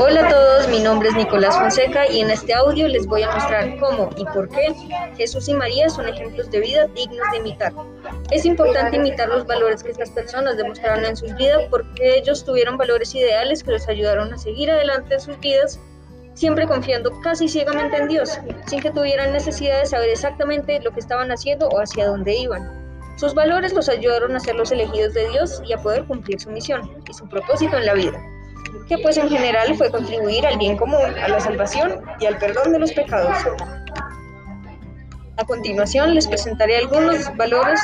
Hola a todos, mi nombre es Nicolás Fonseca y en este audio les voy a mostrar cómo y por qué Jesús y María son ejemplos de vida dignos de imitar. Es importante imitar los valores que estas personas demostraron en sus vidas porque ellos tuvieron valores ideales que los ayudaron a seguir adelante en sus vidas, siempre confiando casi ciegamente en Dios, sin que tuvieran necesidad de saber exactamente lo que estaban haciendo o hacia dónde iban. Sus valores los ayudaron a ser los elegidos de Dios y a poder cumplir su misión y su propósito en la vida que pues en general fue contribuir al bien común, a la salvación y al perdón de los pecados. A continuación les presentaré algunos valores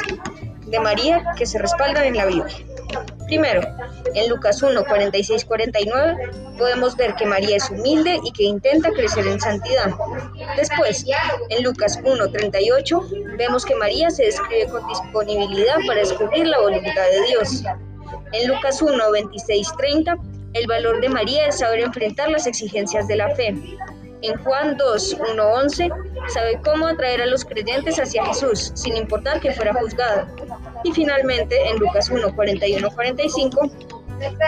de María que se respaldan en la Biblia. Primero, en Lucas 1, 46, 49 podemos ver que María es humilde y que intenta crecer en santidad. Después, en Lucas 1, 38 vemos que María se describe con disponibilidad para descubrir la voluntad de Dios. En Lucas 1, 26, 30 el valor de María es saber enfrentar las exigencias de la fe. En Juan 2, 1, 11, sabe cómo atraer a los creyentes hacia Jesús, sin importar que fuera juzgada. Y finalmente, en Lucas 1, 41, 45,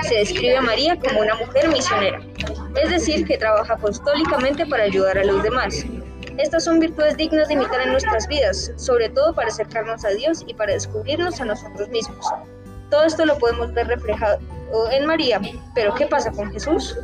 se describe a María como una mujer misionera, es decir, que trabaja apostólicamente para ayudar a los demás. Estas son virtudes dignas de imitar en nuestras vidas, sobre todo para acercarnos a Dios y para descubrirnos a nosotros mismos. Todo esto lo podemos ver reflejado en María, pero ¿qué pasa con Jesús?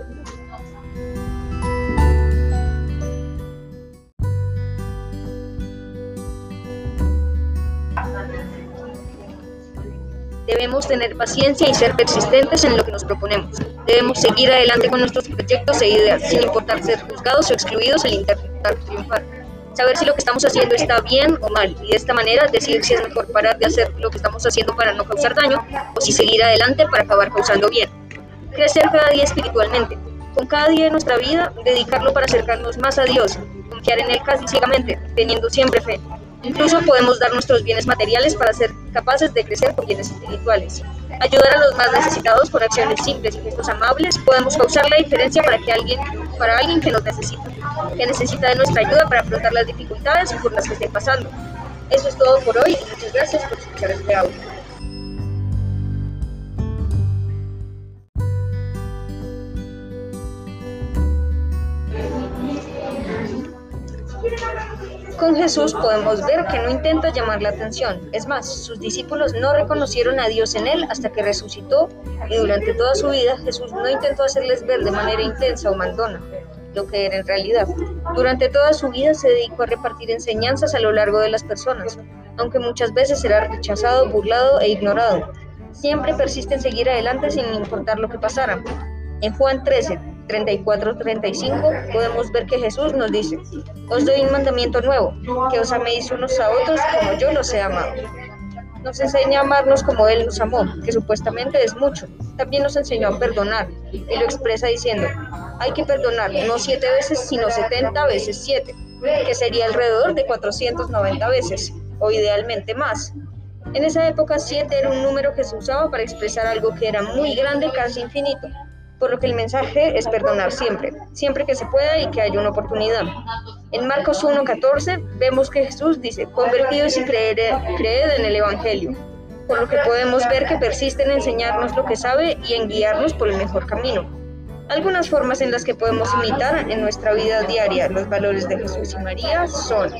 Debemos tener paciencia y ser persistentes en lo que nos proponemos. Debemos seguir adelante con nuestros proyectos e ideas, sin importar ser juzgados o excluidos al intentar triunfar saber si lo que estamos haciendo está bien o mal y de esta manera decidir si es mejor parar de hacer lo que estamos haciendo para no causar daño o si seguir adelante para acabar causando bien. Crecer cada día espiritualmente, con cada día de nuestra vida dedicarlo para acercarnos más a Dios, confiar en Él casi ciegamente, teniendo siempre fe. Incluso podemos dar nuestros bienes materiales para ser capaces de crecer con bienes espirituales. Ayudar a los más necesitados con acciones simples y gestos amables podemos causar la diferencia para que alguien, para alguien que nos necesita, que necesita de nuestra ayuda para afrontar las dificultades por las que esté pasando. Eso es todo por hoy y muchas gracias por escuchar este audio. Con Jesús podemos ver que no intenta llamar la atención. Es más, sus discípulos no reconocieron a Dios en él hasta que resucitó y durante toda su vida Jesús no intentó hacerles ver de manera intensa o mandona lo que era en realidad. Durante toda su vida se dedicó a repartir enseñanzas a lo largo de las personas, aunque muchas veces era rechazado, burlado e ignorado. Siempre persiste en seguir adelante sin importar lo que pasara. En Juan 13, 34-35 podemos ver que Jesús nos dice, os doy un mandamiento nuevo, que os améis unos a otros como yo los he amado. Nos enseña a amarnos como Él nos amó, que supuestamente es mucho. También nos enseñó a perdonar y lo expresa diciendo, hay que perdonar no siete veces, sino 70 veces siete, que sería alrededor de 490 veces, o idealmente más. En esa época 7 era un número que se usaba para expresar algo que era muy grande, casi infinito, por lo que el mensaje es perdonar siempre, siempre que se pueda y que haya una oportunidad. En Marcos 1.14 vemos que Jesús dice, convertidos y creed, creed en el Evangelio, por lo que podemos ver que persiste en enseñarnos lo que sabe y en guiarnos por el mejor camino. Algunas formas en las que podemos imitar en nuestra vida diaria los valores de Jesús y María son